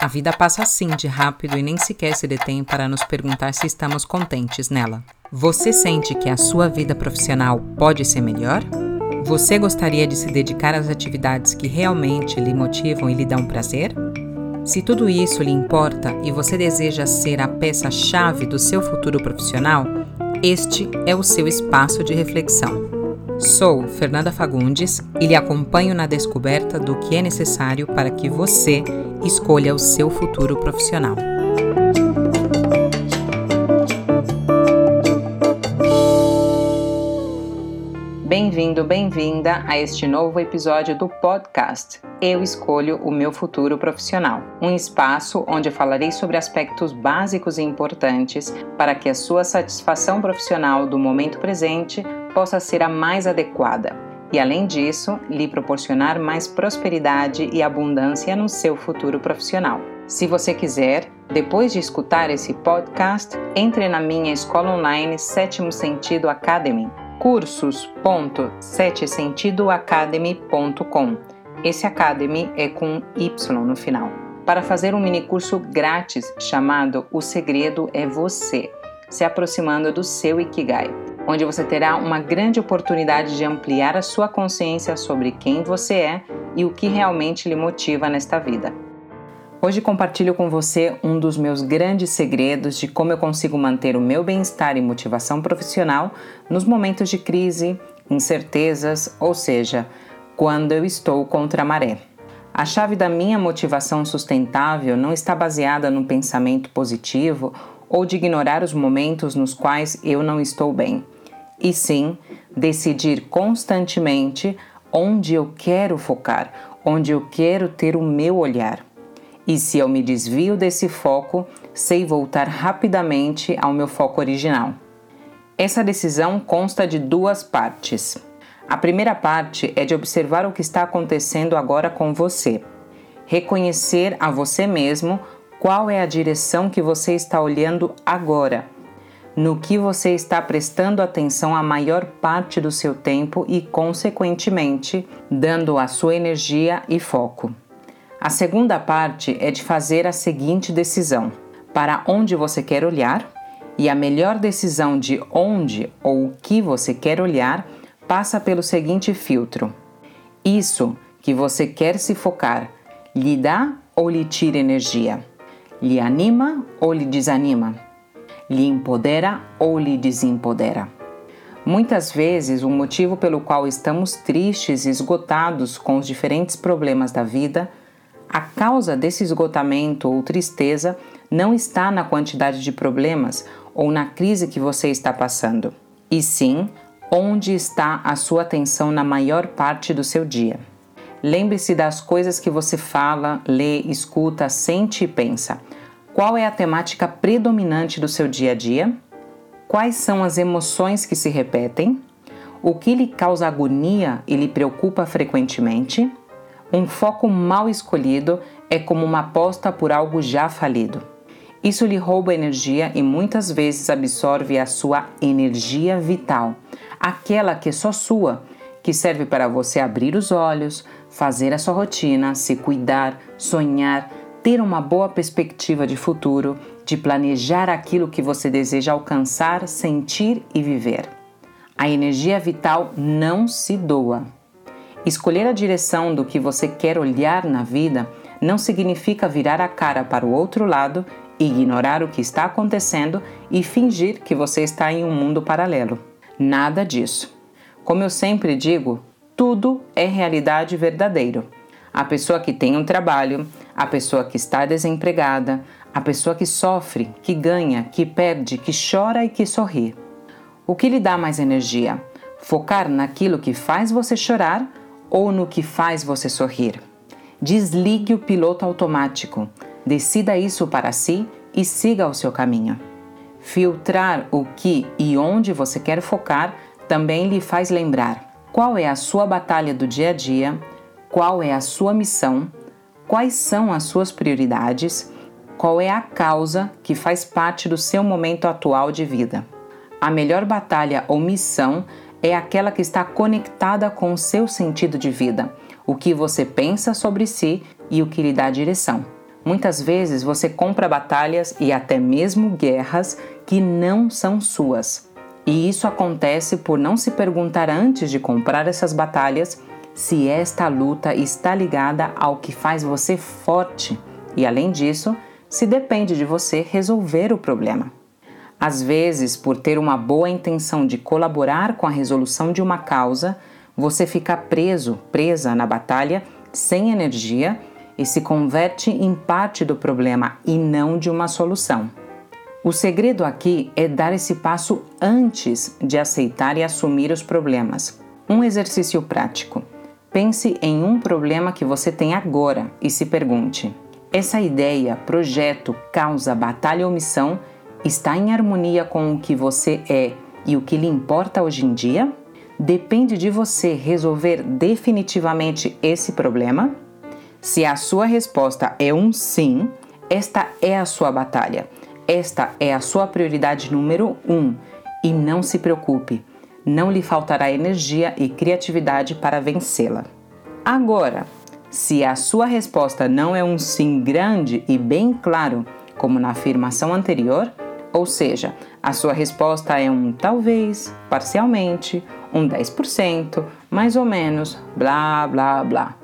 A vida passa assim de rápido e nem sequer se detém para nos perguntar se estamos contentes nela. Você sente que a sua vida profissional pode ser melhor? Você gostaria de se dedicar às atividades que realmente lhe motivam e lhe dão prazer? Se tudo isso lhe importa e você deseja ser a peça-chave do seu futuro profissional, este é o seu espaço de reflexão. Sou Fernanda Fagundes e lhe acompanho na descoberta do que é necessário para que você escolha o seu futuro profissional. Bem-vindo, bem-vinda a este novo episódio do podcast Eu Escolho o Meu Futuro Profissional, um espaço onde falarei sobre aspectos básicos e importantes para que a sua satisfação profissional do momento presente possa ser a mais adequada e, além disso, lhe proporcionar mais prosperidade e abundância no seu futuro profissional. Se você quiser, depois de escutar esse podcast, entre na minha escola online Sétimo Sentido Academy, cursos.setesentidoacademy.com. Esse Academy é com Y no final. Para fazer um mini curso grátis chamado O Segredo é Você, se aproximando do seu Ikigai onde você terá uma grande oportunidade de ampliar a sua consciência sobre quem você é e o que realmente lhe motiva nesta vida. Hoje compartilho com você um dos meus grandes segredos de como eu consigo manter o meu bem-estar e motivação profissional nos momentos de crise, incertezas, ou seja, quando eu estou contra a maré. A chave da minha motivação sustentável não está baseada no pensamento positivo ou de ignorar os momentos nos quais eu não estou bem e sim decidir constantemente onde eu quero focar, onde eu quero ter o meu olhar. E se eu me desvio desse foco, sei voltar rapidamente ao meu foco original. Essa decisão consta de duas partes. A primeira parte é de observar o que está acontecendo agora com você. Reconhecer a você mesmo qual é a direção que você está olhando agora no que você está prestando atenção a maior parte do seu tempo e, consequentemente, dando a sua energia e foco. A segunda parte é de fazer a seguinte decisão: para onde você quer olhar, e a melhor decisão de onde ou o que você quer olhar passa pelo seguinte filtro: isso que você quer se focar lhe dá ou lhe tira energia? Lhe anima ou lhe desanima? Lhe empodera ou lhe desempodera. Muitas vezes, o motivo pelo qual estamos tristes e esgotados com os diferentes problemas da vida, a causa desse esgotamento ou tristeza não está na quantidade de problemas ou na crise que você está passando, e sim onde está a sua atenção na maior parte do seu dia. Lembre-se das coisas que você fala, lê, escuta, sente e pensa qual é a temática predominante do seu dia a dia? Quais são as emoções que se repetem? O que lhe causa agonia e lhe preocupa frequentemente? Um foco mal escolhido é como uma aposta por algo já falido. Isso lhe rouba energia e muitas vezes absorve a sua energia vital, aquela que é só sua, que serve para você abrir os olhos, fazer a sua rotina, se cuidar, sonhar, ter uma boa perspectiva de futuro, de planejar aquilo que você deseja alcançar, sentir e viver. A energia vital não se doa. Escolher a direção do que você quer olhar na vida não significa virar a cara para o outro lado, ignorar o que está acontecendo e fingir que você está em um mundo paralelo. Nada disso. Como eu sempre digo, tudo é realidade verdadeiro. A pessoa que tem um trabalho, a pessoa que está desempregada, a pessoa que sofre, que ganha, que perde, que chora e que sorri. O que lhe dá mais energia? Focar naquilo que faz você chorar ou no que faz você sorrir? Desligue o piloto automático, decida isso para si e siga o seu caminho. Filtrar o que e onde você quer focar também lhe faz lembrar qual é a sua batalha do dia a dia qual é a sua missão, quais são as suas prioridades, qual é a causa que faz parte do seu momento atual de vida. A melhor batalha ou missão é aquela que está conectada com o seu sentido de vida, o que você pensa sobre si e o que lhe dá direção. Muitas vezes você compra batalhas e até mesmo guerras que não são suas. E isso acontece por não se perguntar antes de comprar essas batalhas se esta luta está ligada ao que faz você forte e, além disso, se depende de você resolver o problema. Às vezes, por ter uma boa intenção de colaborar com a resolução de uma causa, você fica preso, presa na batalha, sem energia e se converte em parte do problema e não de uma solução. O segredo aqui é dar esse passo antes de aceitar e assumir os problemas. Um exercício prático. Pense em um problema que você tem agora e se pergunte: essa ideia, projeto, causa, batalha ou missão está em harmonia com o que você é e o que lhe importa hoje em dia? Depende de você resolver definitivamente esse problema? Se a sua resposta é um sim, esta é a sua batalha. Esta é a sua prioridade número um. E não se preocupe, não lhe faltará energia e criatividade para vencê-la. Agora, se a sua resposta não é um sim grande e bem claro, como na afirmação anterior, ou seja, a sua resposta é um talvez, parcialmente, um 10%, mais ou menos, blá blá blá.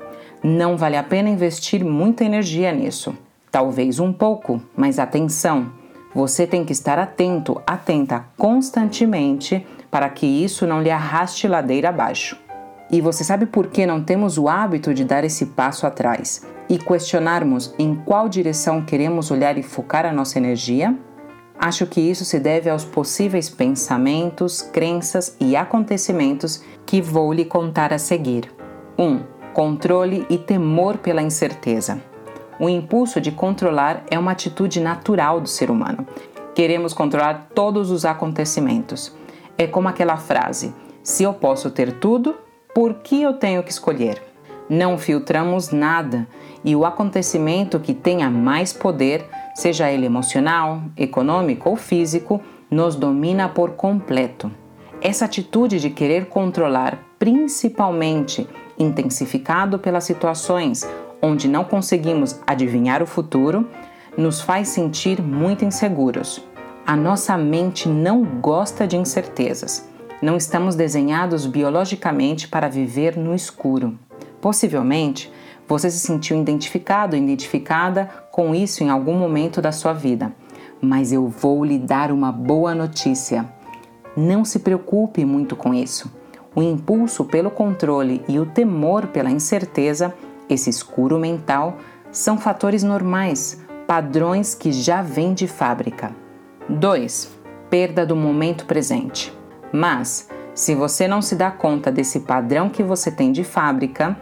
Não vale a pena investir muita energia nisso. Talvez um pouco, mas atenção! Você tem que estar atento, atenta constantemente para que isso não lhe arraste ladeira abaixo. E você sabe por que não temos o hábito de dar esse passo atrás e questionarmos em qual direção queremos olhar e focar a nossa energia? Acho que isso se deve aos possíveis pensamentos, crenças e acontecimentos que vou lhe contar a seguir. 1. Um, controle e temor pela incerteza. O impulso de controlar é uma atitude natural do ser humano. Queremos controlar todos os acontecimentos. É como aquela frase: se eu posso ter tudo, por que eu tenho que escolher? Não filtramos nada e o acontecimento que tenha mais poder seja ele emocional, econômico ou físico, nos domina por completo. Essa atitude de querer controlar, principalmente intensificado pelas situações onde não conseguimos adivinhar o futuro, nos faz sentir muito inseguros. A nossa mente não gosta de incertezas. Não estamos desenhados biologicamente para viver no escuro. Possivelmente, você se sentiu identificado, identificada com isso em algum momento da sua vida. Mas eu vou lhe dar uma boa notícia. Não se preocupe muito com isso. O impulso pelo controle e o temor pela incerteza, esse escuro mental, são fatores normais, padrões que já vêm de fábrica. 2. Perda do momento presente. Mas, se você não se dá conta desse padrão que você tem de fábrica,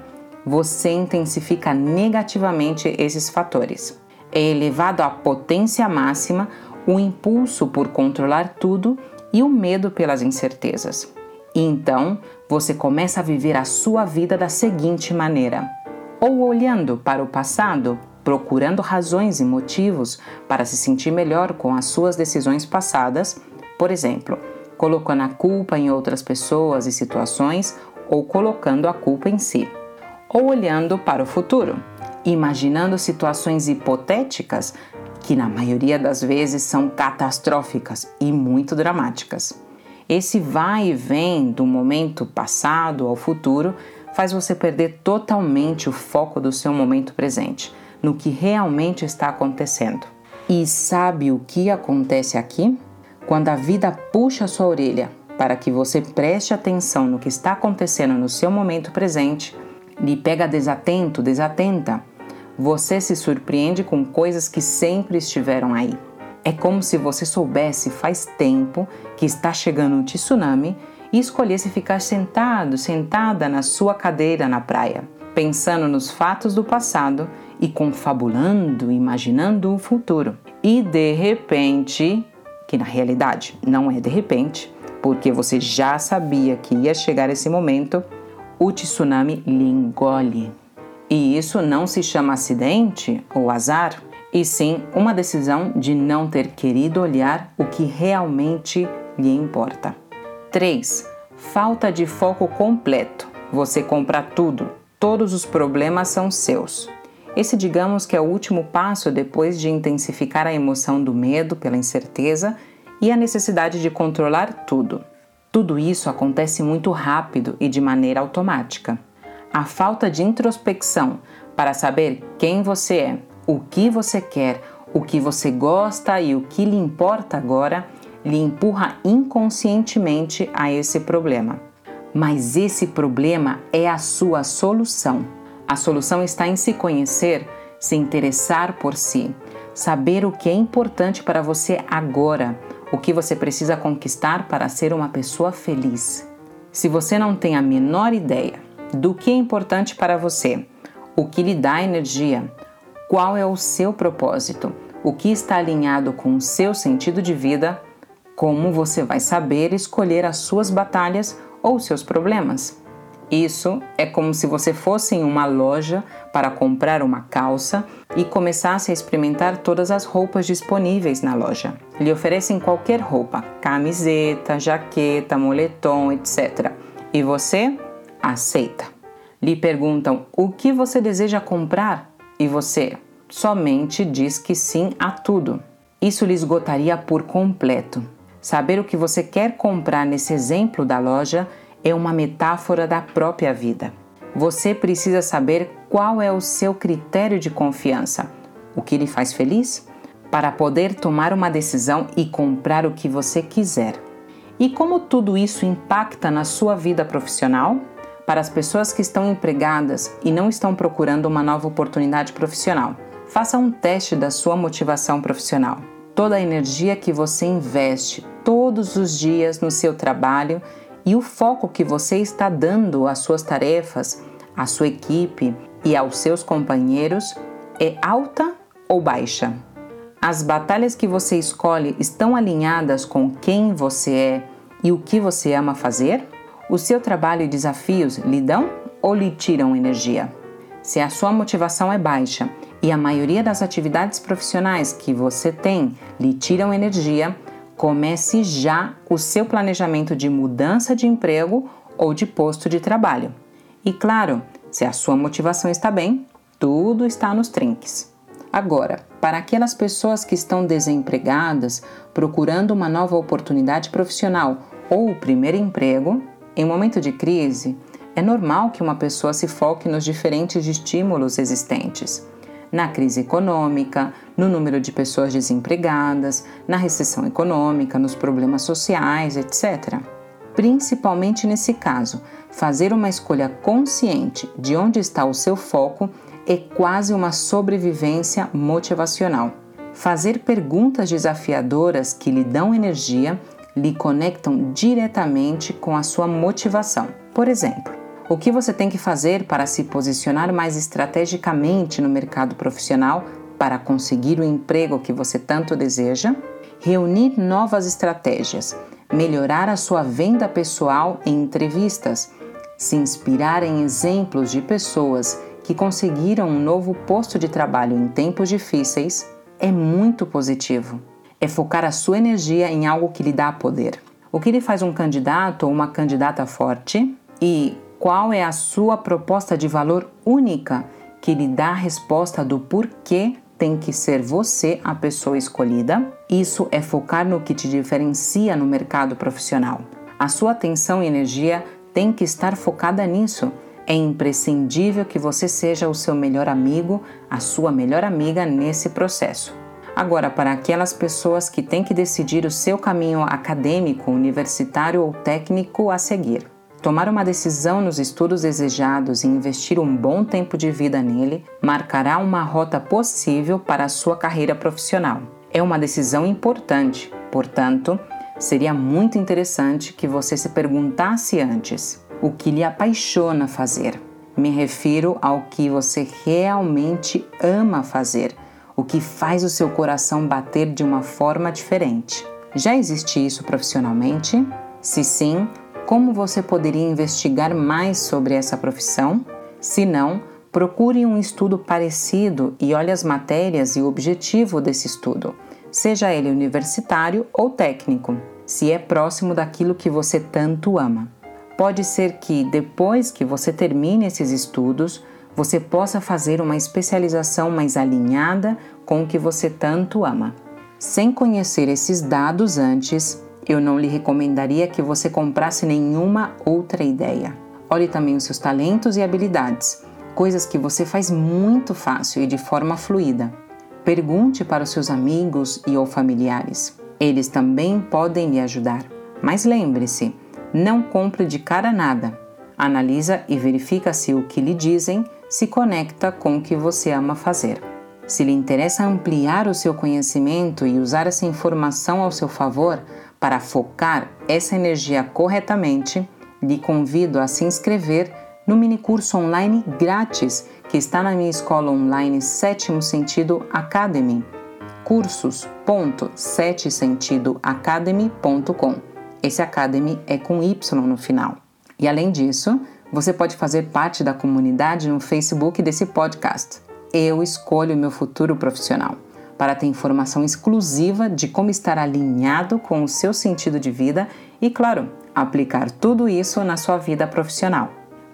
você intensifica negativamente esses fatores. É elevado à potência máxima o impulso por controlar tudo e o medo pelas incertezas. Então você começa a viver a sua vida da seguinte maneira: ou olhando para o passado, procurando razões e motivos para se sentir melhor com as suas decisões passadas, por exemplo, colocando a culpa em outras pessoas e situações ou colocando a culpa em si ou olhando para o futuro, imaginando situações hipotéticas que, na maioria das vezes, são catastróficas e muito dramáticas. Esse vai e vem do momento passado ao futuro faz você perder totalmente o foco do seu momento presente, no que realmente está acontecendo. E sabe o que acontece aqui? Quando a vida puxa a sua orelha para que você preste atenção no que está acontecendo no seu momento presente, lhe pega desatento, desatenta, você se surpreende com coisas que sempre estiveram aí. É como se você soubesse faz tempo que está chegando um tsunami e escolhesse ficar sentado, sentada na sua cadeira na praia, pensando nos fatos do passado e confabulando, imaginando o futuro. E de repente, que na realidade não é de repente, porque você já sabia que ia chegar esse momento, o tsunami lhe engole. E isso não se chama acidente ou azar, e sim uma decisão de não ter querido olhar o que realmente lhe importa. 3. Falta de foco completo. Você compra tudo, todos os problemas são seus. Esse, digamos que é o último passo depois de intensificar a emoção do medo pela incerteza e a necessidade de controlar tudo. Tudo isso acontece muito rápido e de maneira automática. A falta de introspecção para saber quem você é, o que você quer, o que você gosta e o que lhe importa agora lhe empurra inconscientemente a esse problema. Mas esse problema é a sua solução. A solução está em se conhecer, se interessar por si, saber o que é importante para você agora, o que você precisa conquistar para ser uma pessoa feliz. Se você não tem a menor ideia do que é importante para você, o que lhe dá energia, qual é o seu propósito, o que está alinhado com o seu sentido de vida, como você vai saber escolher as suas batalhas ou seus problemas? Isso é como se você fosse em uma loja para comprar uma calça e começasse a experimentar todas as roupas disponíveis na loja. Lhe oferecem qualquer roupa, camiseta, jaqueta, moletom, etc. E você aceita. Lhe perguntam o que você deseja comprar e você somente diz que sim a tudo. Isso lhe esgotaria por completo. Saber o que você quer comprar nesse exemplo da loja é uma metáfora da própria vida. Você precisa saber qual é o seu critério de confiança, o que lhe faz feliz, para poder tomar uma decisão e comprar o que você quiser. E como tudo isso impacta na sua vida profissional? Para as pessoas que estão empregadas e não estão procurando uma nova oportunidade profissional, faça um teste da sua motivação profissional. Toda a energia que você investe todos os dias no seu trabalho e o foco que você está dando às suas tarefas, à sua equipe e aos seus companheiros é alta ou baixa? As batalhas que você escolhe estão alinhadas com quem você é e o que você ama fazer? O seu trabalho e desafios lhe dão ou lhe tiram energia? Se a sua motivação é baixa e a maioria das atividades profissionais que você tem lhe tiram energia, Comece já o seu planejamento de mudança de emprego ou de posto de trabalho. E claro, se a sua motivação está bem, tudo está nos trinques. Agora, para aquelas pessoas que estão desempregadas, procurando uma nova oportunidade profissional ou o primeiro emprego, em momento de crise, é normal que uma pessoa se foque nos diferentes estímulos existentes na crise econômica, no número de pessoas desempregadas, na recessão econômica, nos problemas sociais, etc. Principalmente nesse caso, fazer uma escolha consciente de onde está o seu foco é quase uma sobrevivência motivacional. Fazer perguntas desafiadoras que lhe dão energia lhe conectam diretamente com a sua motivação. Por exemplo, o que você tem que fazer para se posicionar mais estrategicamente no mercado profissional para conseguir o emprego que você tanto deseja? Reunir novas estratégias, melhorar a sua venda pessoal em entrevistas, se inspirar em exemplos de pessoas que conseguiram um novo posto de trabalho em tempos difíceis é muito positivo. É focar a sua energia em algo que lhe dá poder. O que lhe faz um candidato ou uma candidata forte e qual é a sua proposta de valor única que lhe dá a resposta do porquê tem que ser você a pessoa escolhida? Isso é focar no que te diferencia no mercado profissional. A sua atenção e energia tem que estar focada nisso. É imprescindível que você seja o seu melhor amigo, a sua melhor amiga nesse processo. Agora, para aquelas pessoas que têm que decidir o seu caminho acadêmico, universitário ou técnico a seguir, Tomar uma decisão nos estudos desejados e investir um bom tempo de vida nele marcará uma rota possível para a sua carreira profissional. É uma decisão importante, portanto, seria muito interessante que você se perguntasse antes o que lhe apaixona fazer. Me refiro ao que você realmente ama fazer, o que faz o seu coração bater de uma forma diferente. Já existe isso profissionalmente? Se sim, como você poderia investigar mais sobre essa profissão? Se não, procure um estudo parecido e olhe as matérias e o objetivo desse estudo, seja ele universitário ou técnico, se é próximo daquilo que você tanto ama. Pode ser que depois que você termine esses estudos, você possa fazer uma especialização mais alinhada com o que você tanto ama. Sem conhecer esses dados antes, eu não lhe recomendaria que você comprasse nenhuma outra ideia. Olhe também os seus talentos e habilidades, coisas que você faz muito fácil e de forma fluida. Pergunte para os seus amigos e ou familiares. Eles também podem lhe ajudar. Mas lembre-se, não compre de cara nada. Analisa e verifica se o que lhe dizem se conecta com o que você ama fazer. Se lhe interessa ampliar o seu conhecimento e usar essa informação ao seu favor para focar essa energia corretamente, lhe convido a se inscrever no mini curso online grátis que está na minha escola online Sétimo Sentido Academy, cursos.setesentidoacademy.com. Esse Academy é com Y no final. E além disso, você pode fazer parte da comunidade no Facebook desse podcast. Eu escolho meu futuro profissional para ter informação exclusiva de como estar alinhado com o seu sentido de vida e, claro, aplicar tudo isso na sua vida profissional.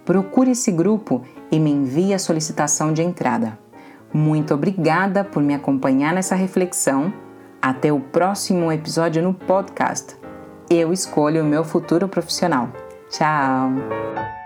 Procure esse grupo e me envie a solicitação de entrada. Muito obrigada por me acompanhar nessa reflexão. Até o próximo episódio no podcast. Eu escolho o meu futuro profissional. Tchau!